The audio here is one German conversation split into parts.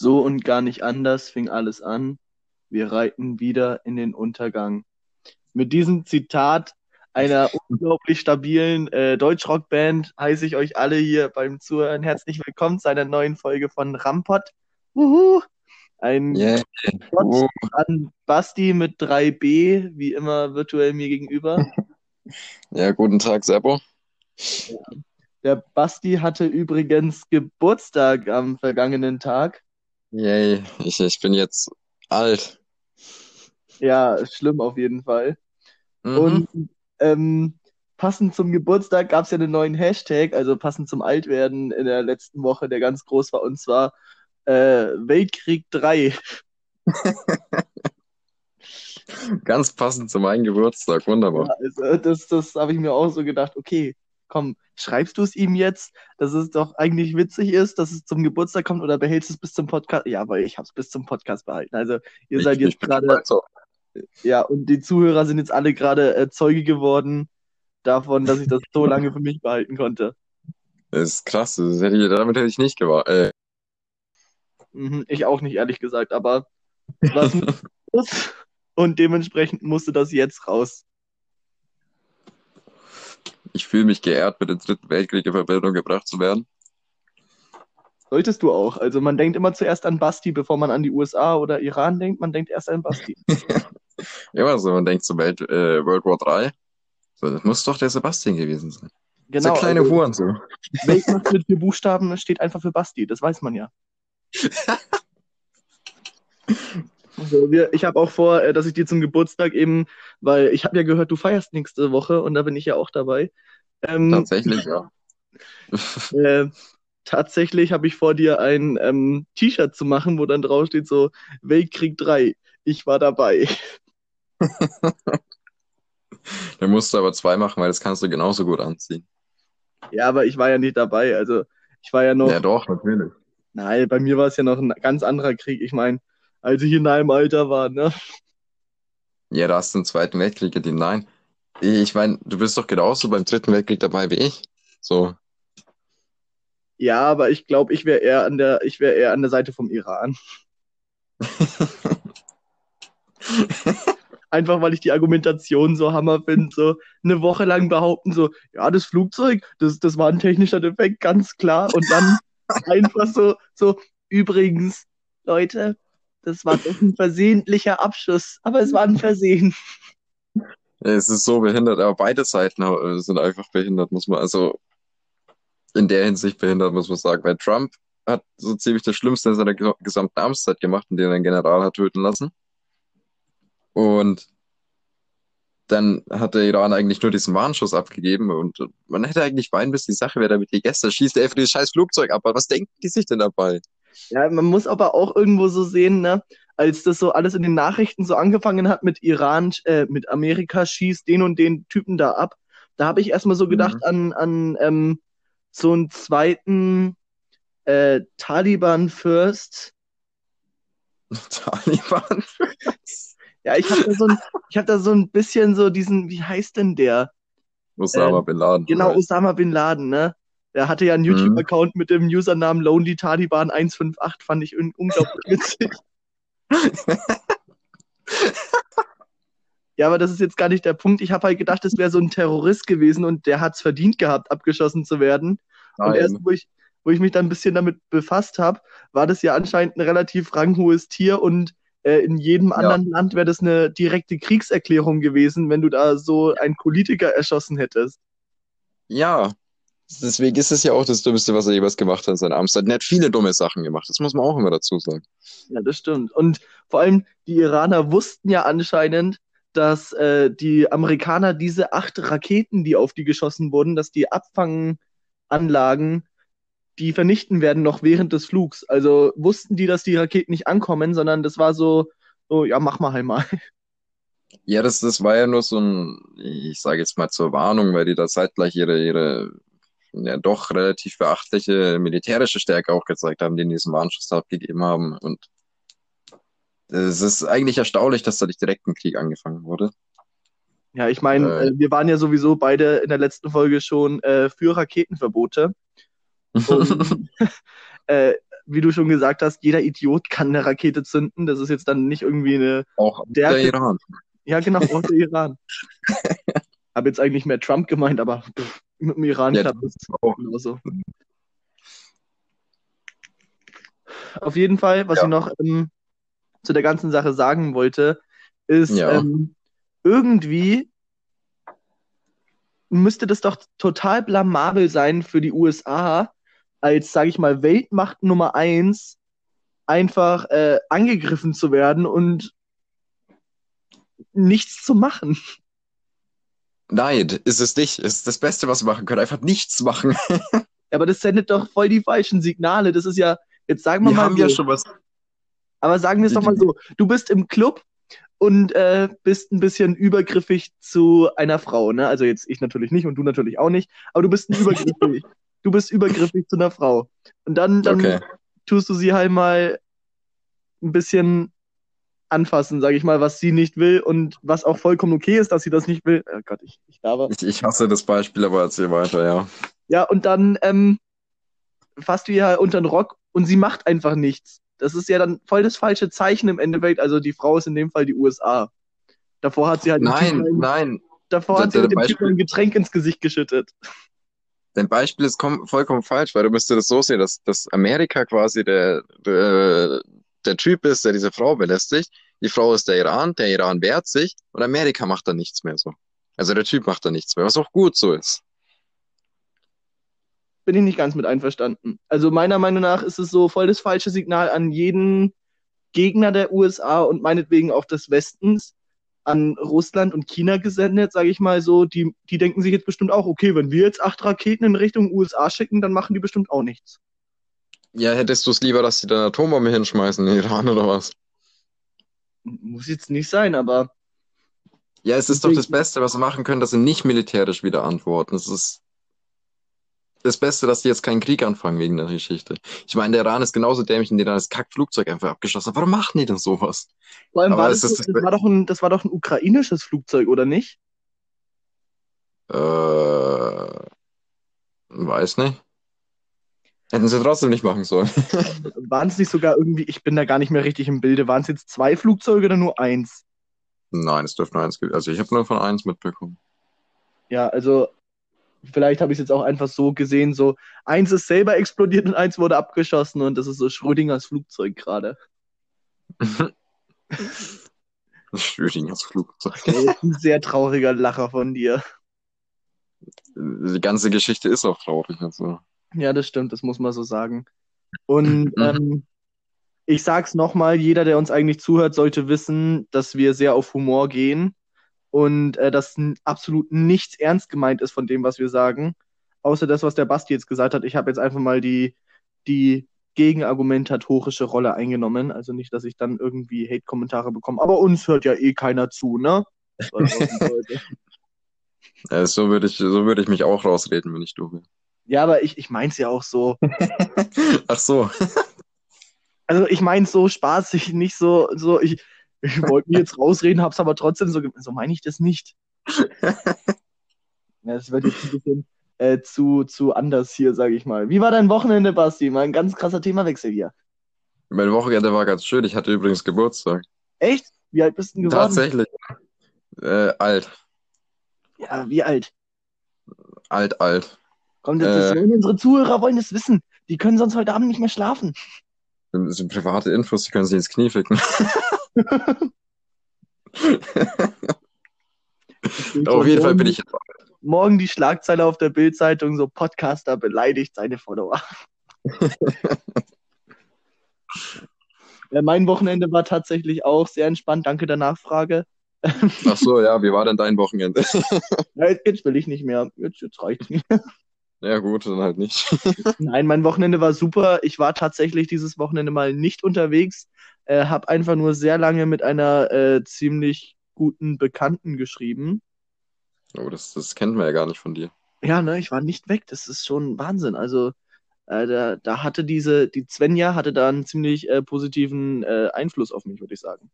So und gar nicht anders fing alles an. Wir reiten wieder in den Untergang. Mit diesem Zitat einer unglaublich stabilen äh, Deutschrockband heiße ich euch alle hier beim Zuhören herzlich willkommen zu einer neuen Folge von Rampot. Uhu. Ein Yeah. Gott an Basti mit 3b, wie immer virtuell mir gegenüber. ja, guten Tag, Seppo. Der Basti hatte übrigens Geburtstag am vergangenen Tag. Yay, ich, ich bin jetzt alt. Ja, schlimm auf jeden Fall. Mhm. Und ähm, passend zum Geburtstag gab es ja einen neuen Hashtag, also passend zum Altwerden in der letzten Woche, der ganz groß war, und zwar äh, Weltkrieg 3. Ganz passend zu meinem Geburtstag, wunderbar. Also das, das habe ich mir auch so gedacht, okay, komm, schreibst du es ihm jetzt, dass es doch eigentlich witzig ist, dass es zum Geburtstag kommt oder behältst du es bis zum Podcast? Ja, weil ich habe es bis zum Podcast behalten. Also ihr Ich, seid ich jetzt gerade, auf- ja, und die Zuhörer sind jetzt alle gerade äh, Zeuge geworden davon, dass ich das so lange für mich behalten konnte. Das ist krass, das hätte ich, damit hätte ich nicht gewartet. Äh, Mhm, ich auch nicht, ehrlich gesagt, aber was muss und dementsprechend musste das jetzt raus. Ich fühle mich geehrt, mit dem Dritten Weltkrieg in Verbindung gebracht zu werden. Solltest du auch. Also man denkt immer zuerst an Basti, bevor man an die USA oder Iran denkt. Man denkt erst an Basti. Immer so, man denkt zu Welt, äh, World War 3. So, das muss doch der Sebastian gewesen sein. Genau. der kleine also, Huren so. Weltmacht mit vier Buchstaben steht einfach für Basti, das weiß man ja. Also wir, ich habe auch vor, äh, dass ich dir zum Geburtstag eben, weil ich habe ja gehört, du feierst nächste Woche und da bin ich ja auch dabei. Ähm, Tatsächlich, ja. äh, tatsächlich habe ich vor, dir ein ähm, T-Shirt zu machen, wo dann drauf steht so Weltkrieg 3, ich war dabei. Dann musst du aber zwei machen, weil das kannst du genauso gut anziehen. Ja, aber ich war ja nicht dabei, also ich war ja noch, Ja, doch, natürlich. nein, bei mir war es ja noch ein ganz anderer Krieg. Ich meine, als ich in deinem Alter war, ne? Ja, da hast du den Zweiten Weltkrieg gedient. Nein. Ich meine, du bist doch genauso beim Dritten Weltkrieg dabei wie ich. So. Ja, aber ich glaube, ich wäre eher an der, ich wäre eher an der Seite vom Iran. Einfach weil ich die Argumentation so hammer finde, so eine Woche lang behaupten, so, ja, das Flugzeug, das, das war ein technischer Defekt, ganz klar. Und dann einfach so, so, übrigens, Leute, das war doch ein versehentlicher Abschuss, aber es war ein Versehen. Es ist so behindert, aber beide Seiten sind einfach behindert, muss man, also in der Hinsicht behindert, muss man sagen. Weil Trump hat so ziemlich das Schlimmste in seiner ge- gesamten Amtszeit gemacht, indem er einen General hat töten lassen. Und dann hat der Iran eigentlich nur diesen Warnschuss abgegeben und man hätte eigentlich weinen müssen, die Sache wäre damit gegessen. Schießt er einfach dieses scheiß Flugzeug ab. Aber was denken die sich denn dabei? Ja, man muss aber auch irgendwo so sehen, ne, als das so alles in den Nachrichten so angefangen hat mit Iran, äh, mit Amerika schießt den und den Typen da ab, da habe ich erstmal so gedacht Mhm. an, an ähm, so einen zweiten äh, Taliban-First. Taliban. Ja, ich habe da so ein, ich habe da so ein bisschen so diesen, wie heißt denn der? Osama Ähm, Bin Laden. Genau, Osama Bin Laden, ne? Der hatte ja einen Mhm. YouTube-Account mit dem Usernamen Lonely Taliban 158, fand ich un- unglaublich witzig. Ja, aber das ist jetzt gar nicht der Punkt. Ich habe halt gedacht, es wäre so ein Terrorist gewesen und der hat es verdient gehabt, abgeschossen zu werden. Und erst, Nein. wo ich, wo ich mich dann ein bisschen damit befasst habe, war das ja anscheinend ein relativ ranghohes Tier und äh, in jedem Ja. anderen Land wäre das eine direkte Kriegserklärung gewesen, wenn du da so einen Politiker erschossen hättest. Ja, deswegen ist es ja auch das Dümmste, was er jemals gemacht hat in seiner Amtszeit. Er hat viele dumme Sachen gemacht, das muss man auch immer dazu sagen. Ja, das stimmt. Und vor allem die Iraner wussten ja anscheinend, dass äh, die Amerikaner diese acht Raketen, die auf die geschossen wurden, dass die Abfanganlagen, die vernichten werden noch während des Flugs. Also wussten die, dass die Raketen nicht ankommen, sondern das war so, so ja, mach mal halt mal. Ja, das, das war ja nur so ein, ich sage jetzt mal zur Warnung, weil die da zeitgleich ihre, ihre ja doch relativ beachtliche militärische Stärke auch gezeigt haben, die in diesem Warnschuss abgegeben haben. Und es ist eigentlich erstaunlich, dass da nicht direkt ein Krieg angefangen wurde. Ja, ich meine, Äh. äh, wir waren ja sowieso beide in der letzten Folge schon äh, für Raketenverbote. Und, äh, wie du schon gesagt hast, jeder Idiot kann eine Rakete zünden. Das ist jetzt dann nicht irgendwie eine. Auch der Stärke. Iran. Ja, genau, auch der Iran. Habe jetzt eigentlich mehr Trump gemeint, aber pff, mit dem Iran Ja, klappt es auch. genauso. Auf jeden Fall, was Ja. ich noch ähm, zu der ganzen Sache sagen wollte, ist Ja. ähm, irgendwie müsste das doch total blamabel sein für die USA, als, sage ich mal, Weltmacht Nummer eins einfach äh, angegriffen zu werden und nichts zu machen. Nein, ist es nicht. Ist das Beste, was wir machen können. Einfach nichts machen. Aber das sendet doch voll die falschen Signale. Das ist ja, jetzt sagen wir Wir mal haben so, ja schon was. aber sagen wir es doch mal so, du bist im Club und äh, bist ein bisschen übergriffig zu einer Frau, ne? Also jetzt ich natürlich nicht und du natürlich auch nicht, aber du bist ein übergriffig. du bist übergriffig zu einer Frau. Und dann, dann Okay. tust du sie halt mal ein bisschen anfassen, sage ich mal, was sie nicht will und was auch vollkommen okay ist, dass sie das nicht will. Oh Gott, ich, ich darf. Ich, ich hasse das Beispiel, aber erzähl weiter, ja. Ja, und dann ähm, fasst du ihr unter den Rock und sie macht einfach nichts. Das ist ja dann voll das falsche Zeichen im Endeffekt. Also die Frau ist in dem Fall die USA. Davor hat sie halt Nein, Typen ein- nein. davor Da- hat sie dem Beispiel- Typen ein Getränk ins Gesicht geschüttet. Dein Beispiel ist kom vollkommen falsch, weil du müsstest das so sehen, dass, dass Amerika quasi der, der, der Typ ist, der diese Frau belästigt. Die Frau ist der Iran, der Iran wehrt sich und Amerika macht dann nichts mehr so. Also der Typ macht dann nichts mehr, was auch gut so ist. Bin ich nicht ganz mit einverstanden. Also meiner Meinung nach ist es so voll das falsche Signal an jeden Gegner der USA und meinetwegen auch des Westens an Russland und China gesendet, sage ich mal so. Die, die denken sich jetzt bestimmt auch, okay, wenn wir jetzt acht Raketen in Richtung USA schicken, dann machen die bestimmt auch nichts. Ja, hättest du es lieber, dass sie dann Atombombe hinschmeißen in den Iran oder was? Muss jetzt nicht sein, aber Ja, es ist doch das Beste, was wir machen können, dass sie nicht militärisch wieder antworten. Es ist das Beste, dass die jetzt keinen Krieg anfangen wegen der Geschichte. Ich meine, der Iran ist genauso dämlich, in den dann das Kackflugzeug einfach abgeschossen hat. Warum machen die denn sowas? vor allem Aber war das, ist das, das- war doch ein, das war doch ein ukrainisches Flugzeug, oder nicht? Äh, weiß nicht. Hätten sie trotzdem nicht machen sollen. Waren es nicht sogar irgendwie, ich bin da gar nicht mehr richtig im Bilde, waren es jetzt zwei Flugzeuge oder nur eins? Nein, es dürfte nur eins gewesen. Also ich habe nur von eins mitbekommen. Ja, also vielleicht habe ich es jetzt auch einfach so gesehen, so eins ist selber explodiert und eins wurde abgeschossen und das ist so Schrödingers Flugzeug gerade. Schrödingers Flugzeug. Ein sehr trauriger Lacher von dir. Die ganze Geschichte ist auch traurig. Also. Ja, das stimmt, das muss man so sagen. Und Mhm. ähm, ich sag's nochmal, jeder, der uns eigentlich zuhört, sollte wissen, dass wir sehr auf Humor gehen und äh, dass absolut nichts ernst gemeint ist von dem, was wir sagen. Außer das, was der Basti jetzt gesagt hat. Ich habe jetzt einfach mal die, die gegenargumentatorische Rolle eingenommen. Also nicht, dass ich dann irgendwie Hate-Kommentare bekomme. Aber uns hört ja eh keiner zu, ne? So würde ich, so würde ich mich auch rausreden, wenn ich du wäre. Ja, aber ich, ich mein's ja auch so. Ach so. Also ich meine so spaßig, nicht so, so ich, ich wollte mir jetzt rausreden, hab's aber trotzdem so, ge- so meine ich das nicht. Ja, das wird jetzt ein bisschen äh, zu, zu anders hier, sage ich mal. Wie war dein Wochenende, Basti? Mal ein ganz krasser Themawechsel hier. Mein Wochenende war ganz schön. Ich hatte übrigens Geburtstag. Echt? Wie alt bist du denn geworden? Tatsächlich. Äh, alt. Ja, wie alt? Alt, alt. Komm, das, das Äh. wollen unsere Zuhörer wollen das wissen. Die können sonst heute Abend nicht mehr schlafen. Das sind private Infos, die können sich ins Knie ficken. Auf jeden Fall bin ich jetzt Morgen die Schlagzeile auf der Bildzeitung, so Podcaster beleidigt seine Follower. ja, mein Wochenende war tatsächlich auch sehr entspannt. Danke der Nachfrage. Ach so, ja, wie war denn dein Wochenende? Ja, jetzt, jetzt will ich nicht mehr. Jetzt, jetzt reicht's mir. Ja, gut, dann halt nicht. Nein, mein Wochenende war super. Ich war tatsächlich dieses Wochenende mal nicht unterwegs. Äh, hab einfach nur sehr lange mit einer äh, ziemlich guten Bekannten geschrieben. Oh, das, das kennt man ja gar nicht von dir. Ja, ne, ich war nicht weg. Das ist schon Wahnsinn. Also, äh, da, da hatte diese, die Svenja hatte da einen ziemlich äh, positiven äh, Einfluss auf mich, würde ich sagen.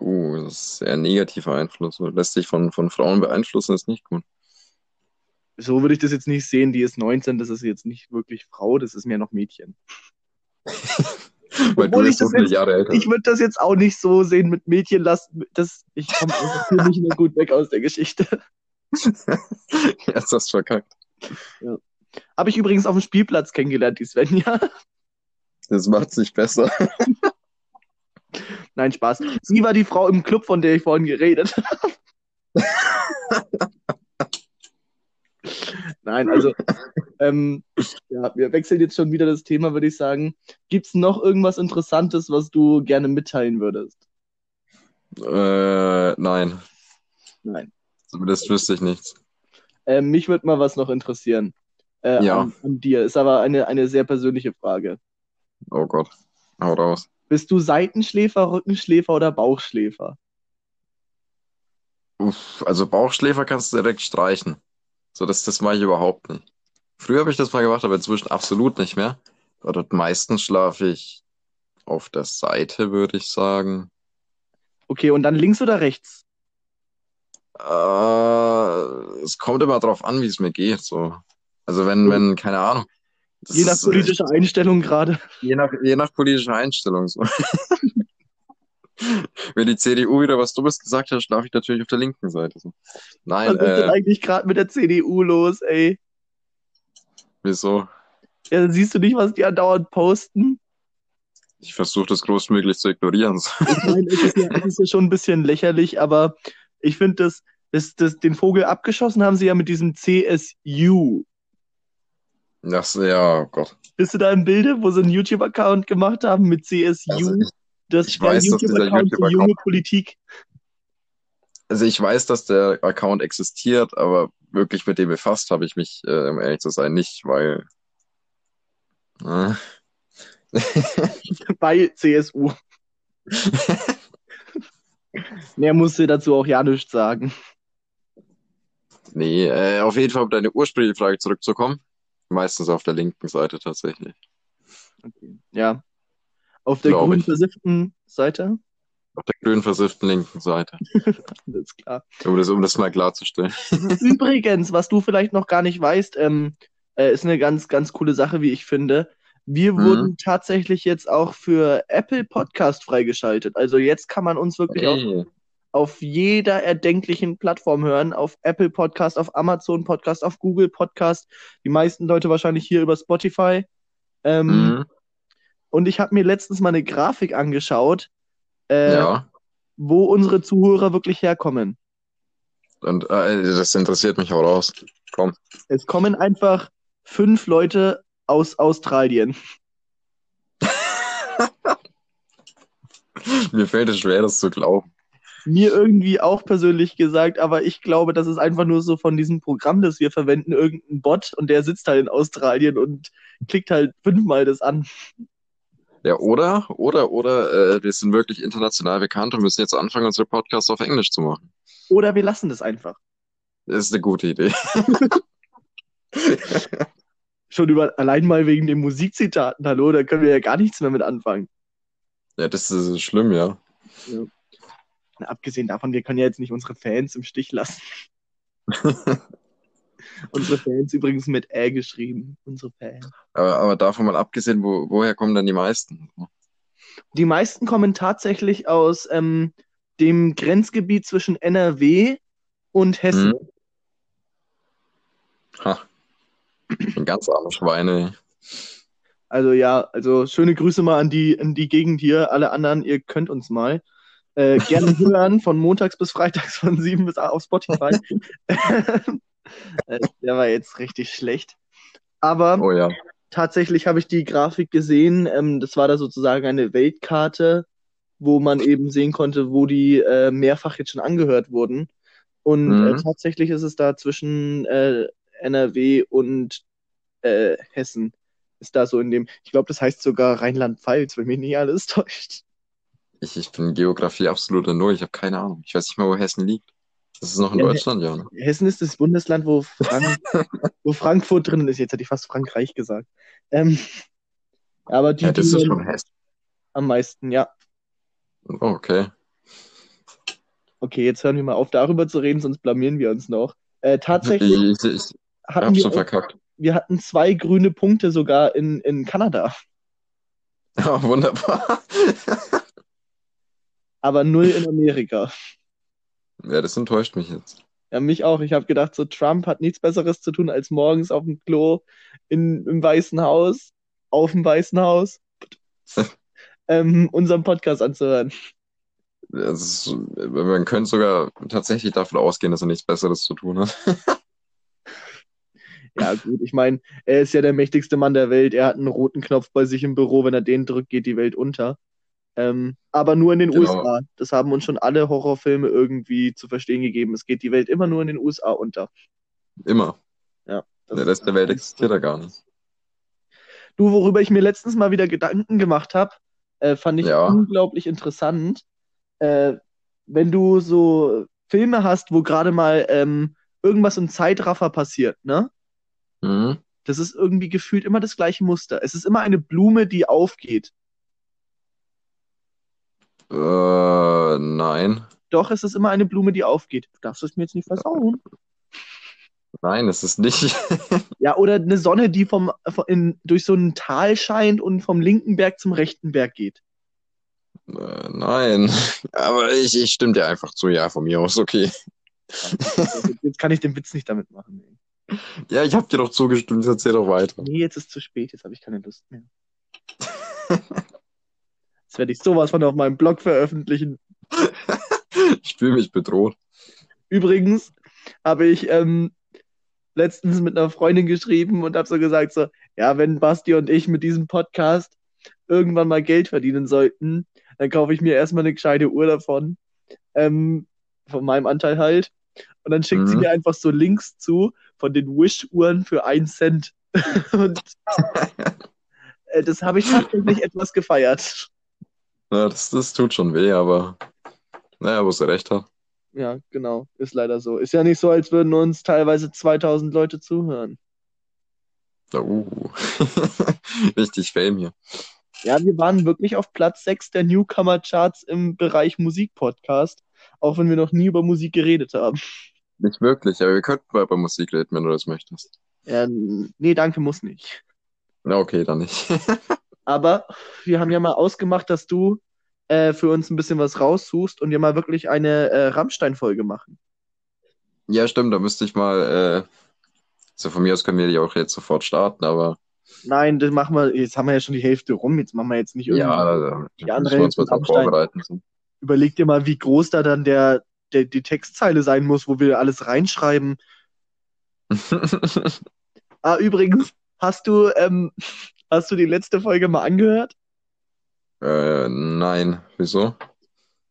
Oh, das ist sehr negativer Einfluss. Lässt sich von, von Frauen beeinflussen, ist nicht gut. So würde ich das jetzt nicht sehen. Die ist 19, das ist jetzt nicht wirklich Frau, das ist mehr noch Mädchen. Weil du Obwohl ich bist viele jetzt- Jahre älter. Ich würde das jetzt auch nicht so sehen mit Mädchen lassen. Das, ich komme einfach nicht mehr gut weg aus der Geschichte. Jetzt hast du verkackt. Habe ich übrigens auf dem Spielplatz kennengelernt, die Svenja. Das macht's nicht besser. Nein, Spaß. Sie war die Frau im Club, von der ich vorhin geredet habe. Nein, also, ähm, ja, wir wechseln jetzt schon wieder das Thema, würde ich sagen. Gibt es noch irgendwas Interessantes, was du gerne mitteilen würdest? Äh, nein. Nein. Zumindest wüsste ich nichts. Ähm, mich würde mal was noch interessieren. Äh, Ja. an, an dir. Ist aber eine, eine sehr persönliche Frage. Oh Gott. Hau raus. Bist du Seitenschläfer, Rückenschläfer oder Bauchschläfer? Uff, also Bauchschläfer kannst du direkt streichen. So, das, das mache ich überhaupt nicht. Früher habe ich das mal gemacht, aber inzwischen absolut nicht mehr. Dort meistens schlafe ich auf der Seite, würde ich sagen. Okay, und dann links oder rechts? Äh, es kommt immer drauf an, wie es mir geht. So. Also wenn, wenn, keine Ahnung. Je nach ist, politischer Einstellung gerade. Je nach, je nach politischer Einstellung. So. Wenn die CDU wieder was Dummes gesagt hat, schlafe ich natürlich auf der linken Seite. Nein, Was ist denn äh, eigentlich gerade mit der CDU los, ey? wieso? Ja, dann siehst du nicht, was die andauernd posten? Ich versuche das großmöglich zu ignorieren. Ich meine, es ist ja, es ist ja schon ein bisschen lächerlich, aber ich finde, das, das, das, den Vogel abgeschossen haben sie ja mit diesem CSU. Das, ja, oh Gott. Bist du da im Bilde, wo sie einen YouTube-Account gemacht haben mit CSU? Also ich, das ich weiß, dass dieser YouTube-Account für YouTube-Account- junge Politik. also ich weiß, dass der Account existiert, aber wirklich mit dem befasst habe ich mich, äh, um ehrlich zu sein, nicht, weil. Äh, bei CSU. Mehr musste dazu auch ja nichts sagen. nee, äh, auf jeden Fall, um deine ursprüngliche Frage zurückzukommen. Meistens auf der linken Seite tatsächlich. Okay. Ja. Auf der grün ich. versifften Seite. Auf der grün versifften linken Seite. Alles klar. Um das, um das mal klarzustellen. Übrigens, was du vielleicht noch gar nicht weißt, ähm, äh, ist eine ganz, ganz coole Sache, wie ich finde. Wir Mhm. wurden tatsächlich jetzt auch für Apple Podcast freigeschaltet. Also jetzt kann man uns wirklich auf, Hey. auf jeder erdenklichen Plattform hören. Auf Apple Podcast, auf Amazon Podcast, auf Google Podcast. Die meisten Leute wahrscheinlich hier über Spotify. Ähm, Mhm. Und ich habe mir letztens mal eine Grafik angeschaut, äh, Ja. wo unsere Zuhörer wirklich herkommen. Und äh, das interessiert mich auch raus. Komm. Es kommen einfach fünf Leute aus Australien. Mir fällt es schwer, das zu glauben. Mir irgendwie auch persönlich gesagt, aber ich glaube, das ist einfach nur so von diesem Programm, das wir verwenden, irgendein Bot und der sitzt halt in Australien und klickt halt fünfmal das an. Ja, oder, oder, oder, äh, wir sind wirklich international bekannt und müssen jetzt anfangen, unsere Podcasts auf Englisch zu machen. Oder wir lassen das einfach. Das ist eine gute Idee. Schon über, allein mal wegen den Musikzitaten, hallo, da können wir ja gar nichts mehr mit anfangen. Ja, das ist schlimm, ja. Na, abgesehen davon, wir können ja jetzt nicht unsere Fans im Stich lassen. unsere Fans übrigens mit Ä geschrieben. Unsere Fans. Aber, aber davon mal abgesehen, wo, woher kommen dann die meisten? Die meisten kommen tatsächlich aus ähm, dem Grenzgebiet zwischen NRW und Hessen. Hm? Ha. Ein ganz arme Schweine. Also ja, also schöne Grüße mal an die, an die Gegend hier. Alle anderen, ihr könnt uns mal äh, gerne hören, von montags bis freitags von 7 bis 8 auf Spotify. Äh, Der war jetzt richtig schlecht. Aber Oh ja. tatsächlich habe ich die Grafik gesehen. Ähm, das war da sozusagen eine Weltkarte, wo man eben sehen konnte, wo die äh, mehrfach jetzt schon angehört wurden. Und Mhm. äh, tatsächlich ist es da zwischen äh, NRW und äh, Hessen. Ist da so in dem, ich glaube, das heißt sogar Rheinland-Pfalz, wenn mich nicht alles täuscht. Ich, ich bin Geografie absoluter Null. Ich habe keine Ahnung. Ich weiß nicht mal, wo Hessen liegt. Das ist noch in Ja, Deutschland, ja. Ne? Hessen ist das Bundesland, wo, Frank wo Frankfurt drin ist. Jetzt hätte ich fast Frankreich gesagt. Ähm, aber die, Ja, das ist schon Hessen. am meisten, ja. Oh, okay. Okay, jetzt hören wir mal auf, darüber zu reden, sonst blamieren wir uns noch. Äh, tatsächlich Ich, ich, ich hatten wir, schon verkackt. wir hatten zwei grüne Punkte sogar in, in Kanada. Ja, wunderbar. Aber null in Amerika. Ja, das enttäuscht mich jetzt. Ja, mich auch. Ich habe gedacht, so Trump hat nichts Besseres zu tun, als morgens auf dem Klo in, im Weißen Haus, auf dem Weißen Haus, ähm, unseren Podcast anzuhören. Ist, man könnte sogar tatsächlich davon ausgehen, dass er nichts Besseres zu tun hat. Ja, gut, ich meine, er ist ja der mächtigste Mann der Welt. Er hat einen roten Knopf bei sich im Büro. Wenn er den drückt, geht die Welt unter. Ähm, aber nur in den Genau. USA. Das haben uns schon alle Horrorfilme irgendwie zu verstehen gegeben. Es geht die Welt immer nur in den USA unter. Immer. Ja, das Der Rest der Welt existiert da gar nicht. Du, worüber ich mir letztens mal wieder Gedanken gemacht habe, äh, fand ich Ja. unglaublich interessant. Äh, wenn du so Filme hast, wo gerade mal ähm, irgendwas im Zeitraffer passiert, ne? Mhm. Das ist irgendwie gefühlt immer das gleiche Muster. Es ist immer eine Blume, die aufgeht. Äh, nein. Doch, es ist immer eine Blume, die aufgeht. Du darfst es mir jetzt nicht versauen. Nein, es ist nicht. Ja, oder eine Sonne, die vom, von- in, durch so ein Tal scheint und vom linken Berg zum rechten Berg geht. Äh, nein. Aber ich, ich stimme dir einfach zu, ja, von mir aus, okay. Jetzt kann ich den Witz nicht damit machen. ey. Ja, ich hab dir doch zugestimmt, erzähl doch weiter. Nee, jetzt ist zu spät, jetzt habe ich keine Lust mehr. Jetzt werde ich sowas von auf meinem Blog veröffentlichen. Ich fühle mich bedroht. Übrigens habe ich ähm, letztens mit einer Freundin geschrieben und habe so gesagt, so, ja, wenn Basti und ich mit diesem Podcast irgendwann mal Geld verdienen sollten, dann kaufe ich mir erstmal eine gescheite Uhr davon, ähm, von meinem Anteil halt. Und dann schickt sie Mhm. mir einfach so Links zu von den Wish-Uhren für einen Cent. und äh, das habe ich tatsächlich etwas gefeiert. Ja, das, das tut schon weh, aber naja, wo sie recht hat. Ja, genau. Ist leider so. Ist ja nicht so, als würden uns teilweise 2000 Leute zuhören. Uh. Richtig Fame hier. Ja, wir waren wirklich auf Platz 6 der Newcomer-Charts im Bereich Musikpodcast, auch wenn wir noch nie über Musik geredet haben. Nicht wirklich, aber wir könnten mal über Musik reden, wenn du das möchtest. Ja, nee, danke, muss nicht. Na, okay, dann nicht. Aber wir haben ja mal ausgemacht, dass du äh, für uns ein bisschen was raussuchst und wir mal wirklich eine äh, Rammstein-Folge machen. Ja, stimmt, da müsste ich mal, äh, so von mir aus können wir die auch jetzt sofort starten, aber Nein, das machen wir, jetzt haben wir ja schon die Hälfte rum, jetzt machen wir jetzt nicht irgendwie. ja, Die müssen andere wir uns Rammstein. vorbereiten. Überleg dir mal, wie groß da dann der, der, die Textzeile sein muss, wo wir alles reinschreiben. Ah, übrigens, hast du, ähm, hast du die letzte Folge mal angehört? äh, nein, wieso?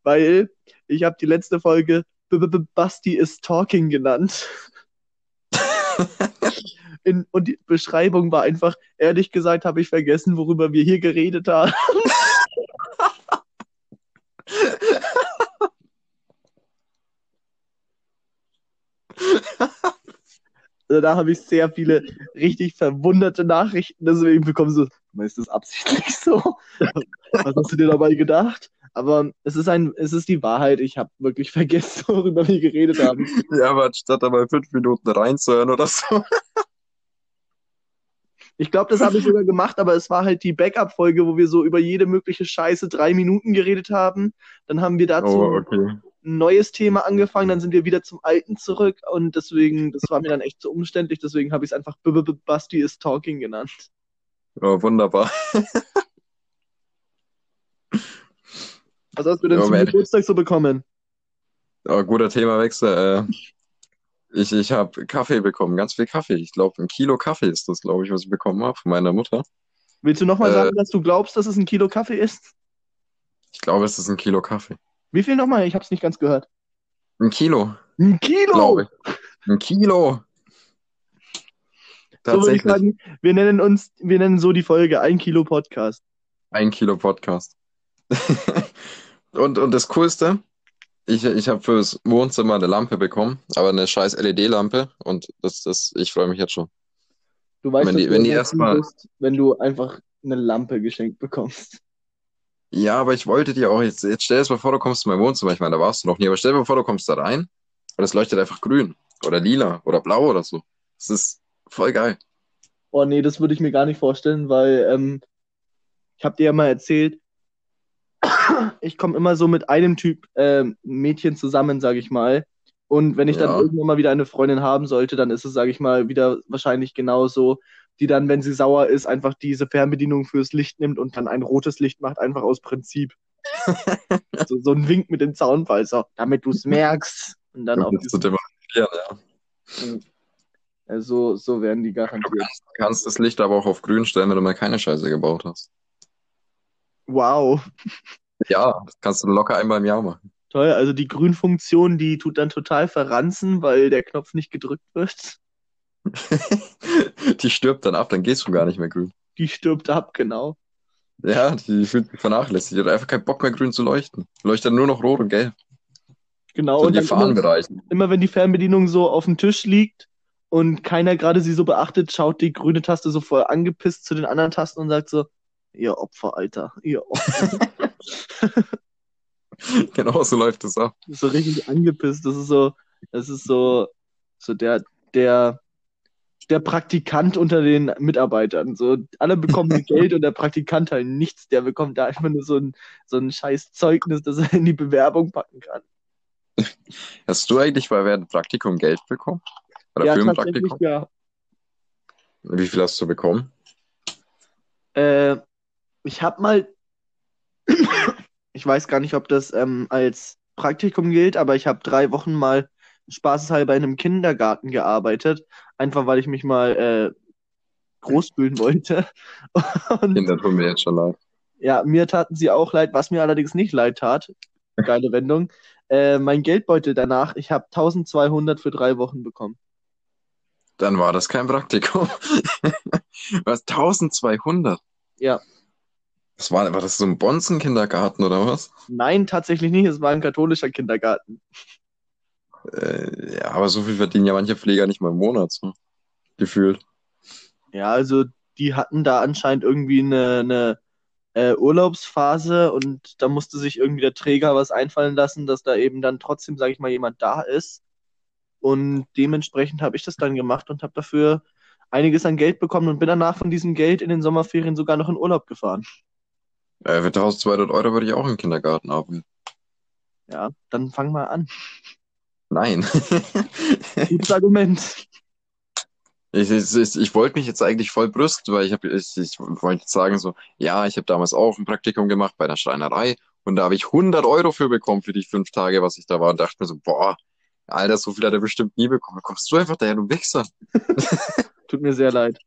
Weil ich habe die letzte Folge B -B -B Basti is Talking genannt. In, und die Beschreibung war einfach, ehrlich gesagt, habe ich vergessen, worüber wir hier geredet haben. Also da habe ich sehr viele richtig verwunderte Nachrichten deswegen bekommen. So, ist das absichtlich so? Was hast du dir dabei gedacht? Aber es ist ein, es ist die Wahrheit. Ich habe wirklich vergessen, worüber wir geredet haben. Ja, aber anstatt da mal fünf Minuten reinzuhören oder so. Ich glaube, das habe ich sogar gemacht, aber es war halt die Backup-Folge, wo wir so über jede mögliche Scheiße drei Minuten geredet haben. Dann haben wir dazu Oh, okay. Ein neues Thema angefangen, dann sind wir wieder zum Alten zurück und deswegen, das war mir dann echt so umständlich, deswegen habe ich es einfach B -B -B Basti is Talking genannt. Oh, wunderbar. Was hast du denn Ja, zum Geburtstag so bekommen? Oh, guter Themawechsel. Äh, ich ich habe Kaffee bekommen, ganz viel Kaffee. Ich glaube, ein Kilo Kaffee ist das, glaube ich, was ich bekommen habe von meiner Mutter. Willst du nochmal Äh, sagen, dass du glaubst, dass es ein Kilo Kaffee ist? Ich glaube, es ist ein Kilo Kaffee. Wie viel nochmal? Ich habe es nicht ganz gehört. Ein Kilo, Ein Kilo! Ein Kilo. So würde ich sagen, wir nennen uns, wir nennen so die Folge ein Kilo Podcast. Ein Kilo Podcast. und, und das Coolste, ich, ich habe fürs Wohnzimmer eine Lampe bekommen, aber eine scheiß LED-Lampe und das, das, ich freue mich jetzt schon. Du weißt, Wenn die- du wenn die immer erst mal- cool bist, wenn du einfach eine Lampe geschenkt bekommst. Ja, aber ich wollte dir auch jetzt, jetzt stell dir mal vor, du kommst in mein Wohnzimmer. Ich meine, da warst du noch nie, aber stell dir mal vor, du kommst da rein und es leuchtet einfach grün oder lila oder blau oder so. Das ist voll geil. Oh nee, das würde ich mir gar nicht vorstellen, weil ähm, ich habe dir ja mal erzählt, ich komme immer so mit einem Typ äh, Mädchen zusammen, sage ich mal. Und wenn ich dann Ja. irgendwann mal wieder eine Freundin haben sollte, dann ist es, sage ich mal, wieder wahrscheinlich genauso, die dann, wenn sie sauer ist, einfach diese Fernbedienung fürs Licht nimmt und dann ein rotes Licht macht, einfach aus Prinzip. so, so ein Wink mit dem Zaunfall, so, damit du es merkst. Und dann zu demonstrieren, ja. äh, so, werden die garantiert. Du kannst das Licht aber auch auf grün stellen, wenn du mal keine Scheiße gebaut hast. Wow, Ja, das kannst du locker einmal im Jahr machen. toll. Also die Grünfunktion, die tut dann total verranzen, weil der Knopf nicht gedrückt wird. Die stirbt dann ab, dann gehst du gar nicht mehr grün. Die stirbt ab, genau. Ja, die fühlt sich vernachlässigt. Die hat einfach keinen Bock mehr grün zu leuchten. Leuchtet dann nur noch rot und gelb. Genau. So und die dann immer, immer wenn die Fernbedienung so auf dem Tisch liegt und keiner gerade sie so beachtet, schaut die grüne Taste so voll angepisst zu den anderen Tasten und sagt so, ihr Opfer, Alter, ihr Opfer. Genau so läuft es ab. so richtig angepisst. Das ist so, das ist so, so der, der, der Praktikant unter den Mitarbeitern. So, alle bekommen Geld und der Praktikant halt nichts. Der bekommt da einfach nur so ein, so ein scheiß Zeugnis, das er in die Bewerbung packen kann. Hast du eigentlich bei während Praktikum Geld bekommen? Oder ja, für ein Praktikum? ja. Wie viel hast du bekommen? Äh, ich habe mal, ich weiß gar nicht, ob das ähm, als Praktikum gilt, aber ich habe drei Wochen mal spaßeshalber in einem Kindergarten gearbeitet, einfach weil ich mich mal äh, groß fühlen wollte. Und Kinder tun mir jetzt schon leid. ja, mir taten sie auch leid, was mir allerdings nicht leid tat. Geile Wendung. Äh, mein Geldbeutel danach, ich habe 1200 für drei Wochen bekommen. Dann war das kein Praktikum. Was? 1200? Ja. Das war, war das so ein Bonzen-Kindergarten oder was? Nein, tatsächlich nicht. Es war ein katholischer Kindergarten. Äh, ja, aber so viel verdienen ja manche Pfleger nicht mal im Monat, so. Gefühlt. Ja, also die hatten da anscheinend irgendwie eine, eine äh, Urlaubsphase und da musste sich irgendwie der Träger was einfallen lassen, dass da eben dann trotzdem, sage ich mal, jemand da ist. Und dementsprechend habe ich das dann gemacht und habe dafür einiges an Geld bekommen und bin danach von diesem Geld in den Sommerferien sogar noch in Urlaub gefahren. Äh, für 1200 Euro würde ich auch im Kindergarten arbeiten. Ja, dann fang mal an. Nein. Gutes Argument. Ich, ich, ich, wollte mich jetzt eigentlich voll brüsten, weil ich habe ich, ich wollte jetzt sagen so, ja, ich habe damals auch ein Praktikum gemacht bei der Schreinerei und da habe ich 100 Euro für bekommen für die fünf Tage, was ich da war und dachte mir so, boah, Alter, so viel hat er bestimmt nie bekommen. Da kommst du einfach daher, du Wichser. Tut mir sehr leid.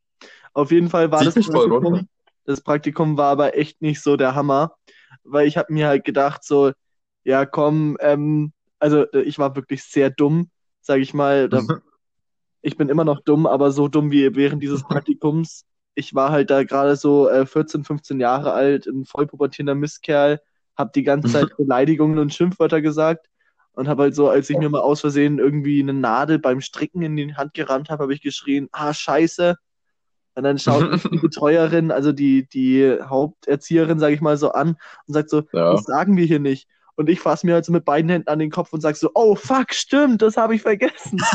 Auf jeden Fall war das voll. Praktikum, das Praktikum war aber echt nicht so der Hammer, weil ich habe mir halt gedacht so, ja komm, ähm, also äh, ich war wirklich sehr dumm, sage ich mal. Da, ich bin immer noch dumm, aber so dumm wie während dieses Praktikums. Ich war halt da gerade so äh, 14, 15 Jahre alt, ein vollpubertierender Mistkerl, hab die ganze Zeit Beleidigungen und Schimpfwörter gesagt und habe halt so, als ich mir mal aus Versehen irgendwie eine Nadel beim Stricken in die Hand gerammt habe, habe ich geschrien, ah, scheiße. Und dann schaut mich die Betreuerin, also die, die Haupterzieherin, sage ich mal so an und sagt so, Ja. das sagen wir hier nicht. Und ich fasse mir halt so mit beiden Händen an den Kopf und sag so, oh fuck, stimmt, das habe ich vergessen.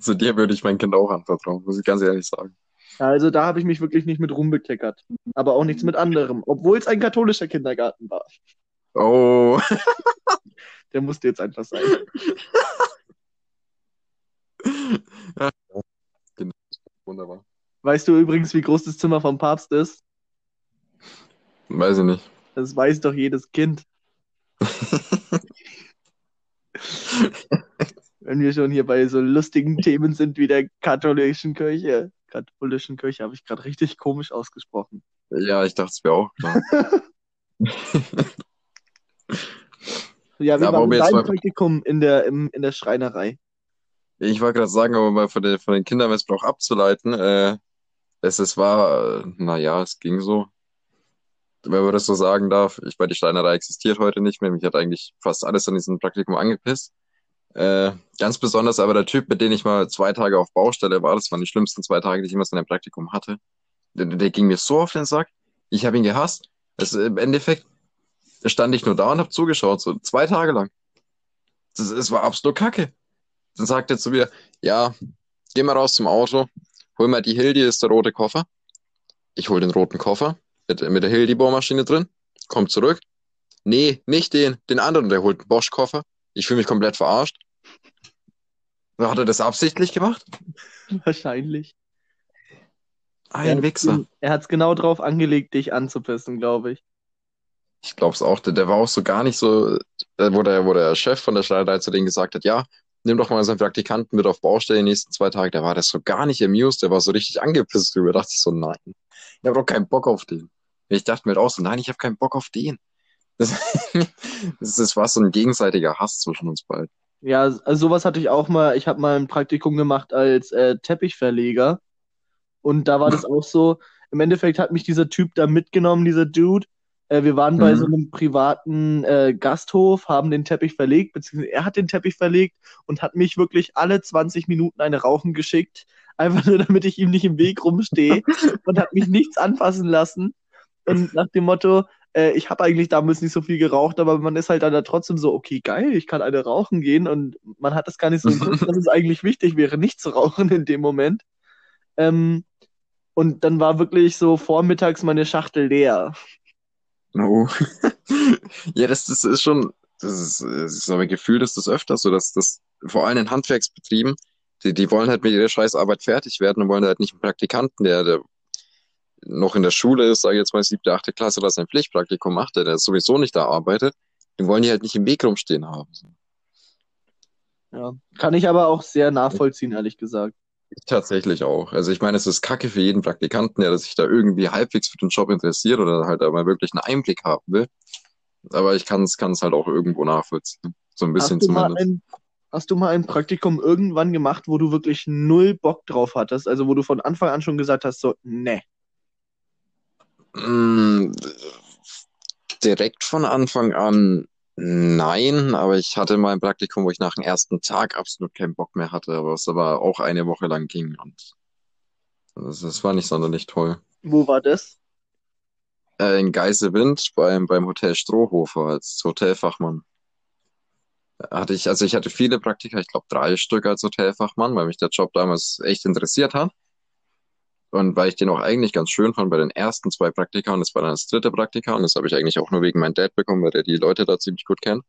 So dir würde ich mein Kind auch anvertrauen, muss ich ganz ehrlich sagen. Also da habe ich mich wirklich nicht mit rumbekleckert. Aber auch nichts mit anderem, obwohl es ein katholischer Kindergarten war. Oh, Der musste jetzt einfach sein. Genau, wunderbar. Weißt du übrigens, wie groß das Zimmer vom Papst ist? Weiß ich nicht. Das weiß doch jedes Kind. Wenn wir schon hier bei so lustigen Themen sind wie der katholischen Kirche. Katholischen Kirche habe ich gerade richtig komisch ausgesprochen. Ja, ich dachte es wäre auch klar. Ja, wie Ja, war aber denn jetzt dein Praktikum in der, im, in der Schreinerei? Ich wollte gerade sagen, aber mal von, den von den Kindermissbrauch abzuleiten, äh, es, es war, äh, naja, es ging so. Wenn man das so sagen darf, ich meine, die Steinerei existiert heute nicht mehr. Mich hat eigentlich fast alles an diesem Praktikum angepisst. Äh, ganz besonders aber der Typ, mit dem ich mal zwei Tage auf Baustelle war, das waren die schlimmsten zwei Tage, die ich jemals in einem Praktikum hatte. Der, der ging mir so auf den Sack. Ich habe ihn gehasst. Es, Im Endeffekt stand ich nur da und habe zugeschaut, so zwei Tage lang. Das, es war absolut kacke. Dann sagt er zu mir, ja, geh mal raus zum Auto, hol mal die Hildi, ist der rote Koffer. Ich hol den roten Koffer mit, mit der Hildi-Bohrmaschine drin, komm zurück. Nee, nicht den, den anderen, der holt einen Bosch-Koffer. Ich fühle mich komplett verarscht. Hat er das absichtlich gemacht? Wahrscheinlich. Ein Wichser. Er hat es genau drauf angelegt, dich anzupissen, glaube ich. Ich glaube es auch. Der, der, war auch so gar nicht so, äh, wo der, wo der Chef von der Schneiderei zu denen gesagt hat, ja, nimm doch mal seinen Praktikanten mit auf Baustelle die nächsten zwei Tage. Der war das so gar nicht amused, der war so richtig angepisst drüber. Da dachte ich so, nein, ich habe doch keinen Bock auf den. Ich dachte mir halt auch so, nein, ich habe keinen Bock auf den. Das, das, war so ein gegenseitiger Hass zwischen uns beiden. Ja, also sowas hatte ich auch mal. Ich habe mal ein Praktikum gemacht als äh, Teppichverleger. Und da war das auch so. Im Endeffekt hat mich dieser Typ da mitgenommen, dieser Dude. Äh, wir waren mhm. bei so einem privaten äh, Gasthof, haben den Teppich verlegt, beziehungsweise er hat den Teppich verlegt und hat mich wirklich alle 20 Minuten eine Rauchen geschickt. Einfach nur, damit ich ihm nicht im Weg rumstehe und hat mich nichts anfassen lassen. Und nach dem Motto, äh, ich habe eigentlich damals nicht so viel geraucht, aber man ist halt dann da trotzdem so, okay, geil, ich kann eine rauchen gehen und man hat das gar nicht so im Kopf, dass es eigentlich wichtig wäre, nicht zu rauchen in dem Moment. Ähm, und dann war wirklich so vormittags meine Schachtel leer. Oh. ja, das, das ist schon, das ist, das ist aber Gefühl, dass das öfters so, dass das vor allem in Handwerksbetrieben, die, die wollen halt mit ihrer Scheißarbeit fertig werden und wollen halt nicht einen Praktikanten, der, der noch in der Schule ist, sage ich jetzt mal siebte, achte Klasse, oder sein Pflichtpraktikum macht, der, der sowieso nicht da arbeitet, den wollen die halt nicht im Weg rumstehen haben. Ja, kann ich aber auch sehr nachvollziehen, ehrlich gesagt. Tatsächlich auch. Also ich meine, es ist kacke für jeden Praktikanten, der sich da irgendwie halbwegs für den Job interessiert oder halt aber wirklich einen Einblick haben will. Aber ich kann es halt auch irgendwo nachvollziehen. So ein bisschen hast zumindest. Ein, hast du mal ein Praktikum irgendwann gemacht, wo du wirklich null Bock drauf hattest? Also wo du von Anfang an schon gesagt hast, so, ne. Mm, direkt von Anfang an nein, aber ich hatte mal ein Praktikum, wo ich nach dem ersten Tag absolut keinen Bock mehr hatte, was aber auch eine Woche lang ging und das, das war nicht sonderlich toll. Wo war das? Äh, in Geisewind beim, beim Hotel Strohhofer als Hotelfachmann. Hatte ich, also ich hatte viele Praktika, ich glaube drei Stück als Hotelfachmann, weil mich der Job damals echt interessiert hat. Und weil ich den auch eigentlich ganz schön fand bei den ersten zwei Praktika und das war dann das dritte Praktika und das habe ich eigentlich auch nur wegen meinem Dad bekommen, weil der die Leute da ziemlich gut kennt.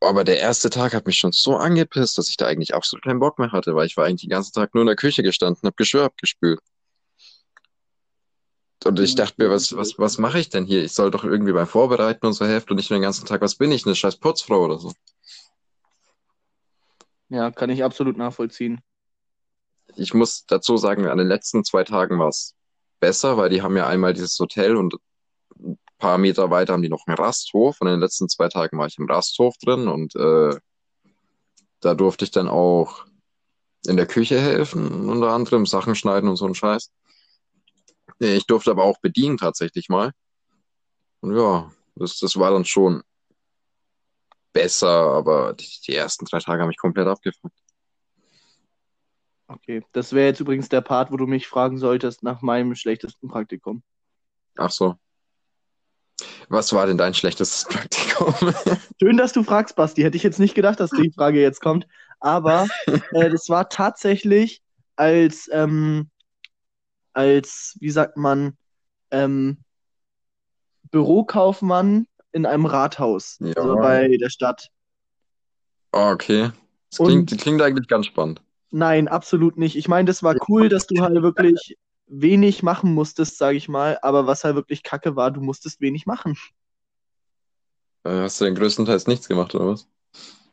Aber der erste Tag hat mich schon so angepisst, dass ich da eigentlich absolut keinen Bock mehr hatte, weil ich war eigentlich den ganzen Tag nur in der Küche gestanden, habe Geschirr abgespült. Und ich dachte mir, was, was, was mache ich denn hier? Ich soll doch irgendwie beim Vorbereiten und so helfen und nicht nur den ganzen Tag, was bin ich, eine scheiß Putzfrau oder so. Ja, kann ich absolut nachvollziehen ich muss dazu sagen, an den letzten zwei Tagen war es besser, weil die haben ja einmal dieses Hotel und ein paar Meter weiter haben die noch einen Rasthof. Und in den letzten zwei Tagen war ich im Rasthof drin und äh, da durfte ich dann auch in der Küche helfen, unter anderem Sachen schneiden und so ein Scheiß. Ich durfte aber auch bedienen tatsächlich mal. Und ja, das, das war dann schon besser, aber die, die ersten drei Tage haben mich komplett abgefuckt. Okay, das wäre jetzt übrigens der Part, wo du mich fragen solltest nach meinem schlechtesten Praktikum. Ach so. Was war denn dein schlechtestes Praktikum? Schön, dass du fragst, Basti. Hätte ich jetzt nicht gedacht, dass die Frage jetzt kommt. Aber äh, das war tatsächlich als, ähm, als, wie sagt man, ähm, Bürokaufmann in einem Rathaus, ja. also bei der Stadt. Oh, okay. Das klingt, Und, klingt eigentlich ganz spannend. Nein, absolut nicht. Ich meine, das war cool, dass du halt wirklich wenig machen musstest, sage ich mal. Aber was halt wirklich kacke war, du musstest wenig machen. Äh, hast du denn größtenteils nichts gemacht, oder was?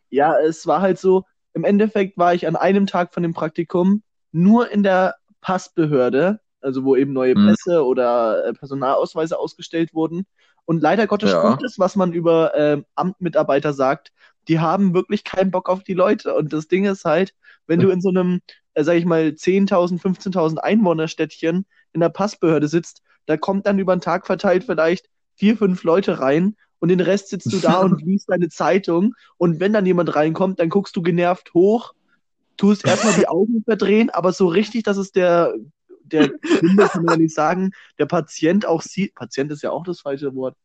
Ja, es war halt so, im Endeffekt war ich an einem Tag von dem Praktikum nur in der Passbehörde, also wo eben neue hm. Pässe oder äh, Personalausweise ausgestellt wurden. Und leider Gottes ja. stimmt es, was man über äh, Amtmitarbeiter sagt. Die haben wirklich keinen Bock auf die Leute. Und das Ding ist halt, wenn du in so einem, äh, sag ich mal, 10.000, 15.000 Einwohnerstädtchen in der Passbehörde sitzt, da kommt dann über den Tag verteilt vielleicht vier, fünf Leute rein und den Rest sitzt du da und liest deine Zeitung. Und wenn dann jemand reinkommt, dann guckst du genervt hoch, tust erstmal die Augen verdrehen, aber so richtig, dass es der, der Kunde, kann man ja nicht sagen, der Patient auch sieht. Patient ist ja auch das falsche Wort.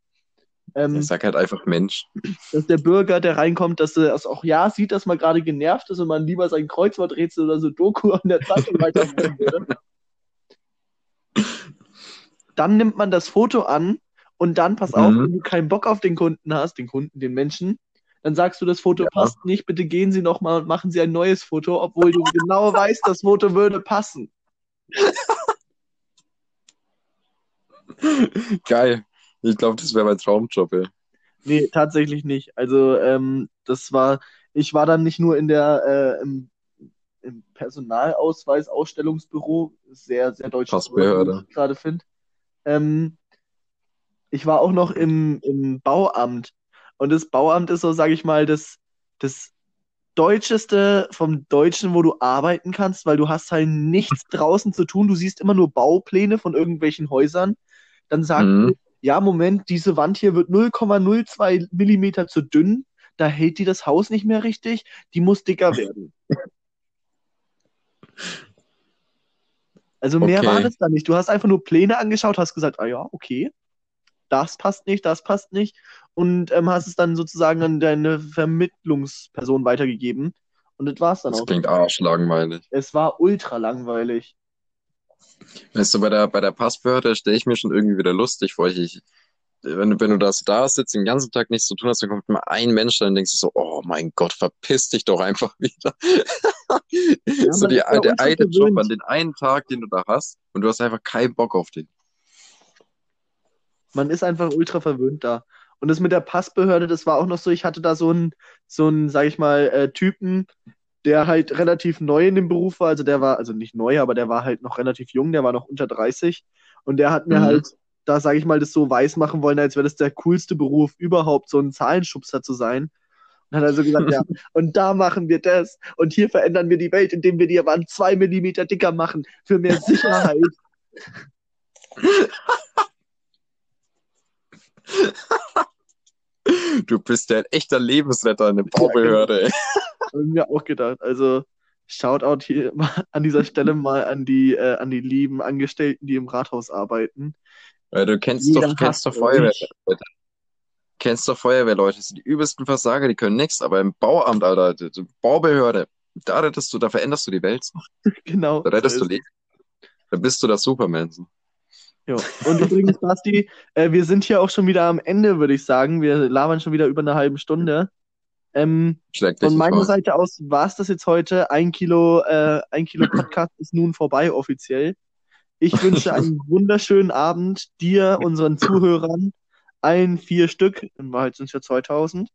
Ähm, Ich sag halt einfach Mensch. dass der Bürger, der reinkommt, dass er das auch ja sieht, dass man gerade genervt ist und man lieber sein Kreuzworträtsel oder so Doku an der Zeitung weiterführen würde. Dann nimmt man das Foto an und dann, pass auf, Mhm. wenn du keinen Bock auf den Kunden hast, den Kunden, den Menschen, dann sagst du, das Foto Ja. passt nicht, bitte gehen Sie nochmal und machen Sie ein neues Foto, obwohl du genau weißt, das Foto würde passen. Geil. Ich glaube, das wäre mein Traumjob, ey. Nee, tatsächlich nicht. Also, ähm, das war, ich war dann nicht nur in der, äh, im, im Personalausweis-Ausstellungsbüro, sehr, sehr deutsches. Wort, ich gerade finde. Ähm, ich war auch noch im, im Bauamt. Und das Bauamt ist so, sage ich mal, das, das Deutscheste vom Deutschen, wo du arbeiten kannst, weil du hast halt nichts draußen zu tun. Du siehst immer nur Baupläne von irgendwelchen Häusern. Dann sagt Mhm. Ja, Moment, diese Wand hier wird 0,02 Millimeter zu dünn. Da hält die das Haus nicht mehr richtig. Die muss dicker werden. Also mehr Okay. war das da nicht. Du hast einfach nur Pläne angeschaut, hast gesagt, ah ja, okay, das passt nicht, das passt nicht. Und ähm, hast es dann sozusagen an deine Vermittlungsperson weitergegeben. Und das war's dann Das auch. klingt arschlangweilig. Es war ultra langweilig. Weißt du, bei der, bei der Passbehörde stelle ich mir schon irgendwie wieder lustig vor. Ich, ich, wenn, du- wenn du das da sitzt, den ganzen Tag nichts zu tun hast, dann kommt mal ein Mensch, dann denkst du so, oh mein Gott, verpiss dich doch einfach wieder. so man die, ja der eine Job an den einen Tag, den du da hast, und du hast einfach keinen Bock auf den. Man ist einfach ultra verwöhnt da. Und das mit der Passbehörde, das war auch noch so, ich hatte da so einen, so einen, sag ich mal, äh, Typen, der halt relativ neu in dem Beruf war. Also der war, also nicht neu, aber der war halt noch relativ jung, der war noch unter 30. Und der hat mir Mhm. halt, da sage ich mal, das so weiß machen wollen, als wäre das der coolste Beruf überhaupt, so ein Zahlenschubser zu sein. Und hat also gesagt, ja, und da machen wir das. Und hier verändern wir die Welt, indem wir die Wand zwei Millimeter dicker machen, für mehr Sicherheit. Du bist ja ein echter Lebensretter in der Baubehörde. Ey. Hab ich mir auch gedacht. Also Shoutout hier mal an dieser Stelle mal an die, äh, an die lieben Angestellten, die im Rathaus arbeiten. Weil du kennst Jeder doch, kennst doch Feuerwehrleute. Kennst doch Feuerwehrleute, das sind die übelsten Versager, die können nichts, aber im Bauamt, Alter, Baubehörde, da rettest du, da veränderst du die Welt. Genau. Da rettest so du Leben. Da bist du der Superman. Jo. Und übrigens, Basti, äh, wir sind hier auch schon wieder am Ende, würde ich sagen. Wir labern schon wieder über eine halbe Stunde. Ähm, von meiner vor. Seite aus war es das jetzt heute. Ein Kilo, äh, ein Kilo Podcast ist nun vorbei offiziell. Ich wünsche einen wunderschönen Abend dir, unseren Zuhörern, allen vier Stück. In Wahrheit sind es ja 2000.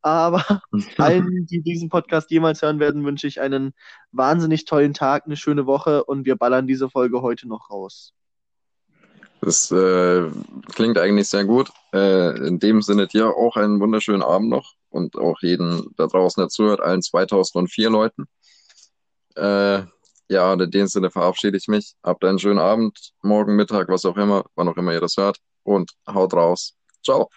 Aber allen, die diesen Podcast jemals hören werden, wünsche ich einen wahnsinnig tollen Tag, eine schöne Woche und wir ballern diese Folge heute noch raus. Das äh, klingt eigentlich sehr gut. Äh, in dem Sinne dir auch einen wunderschönen Abend noch und auch jeden da draußen, der zuhört, allen 2004 Leuten. Äh, ja, in dem Sinne verabschiede ich mich. Habt einen schönen Abend, morgen, Mittag, was auch immer, wann auch immer ihr das hört und haut raus. Ciao.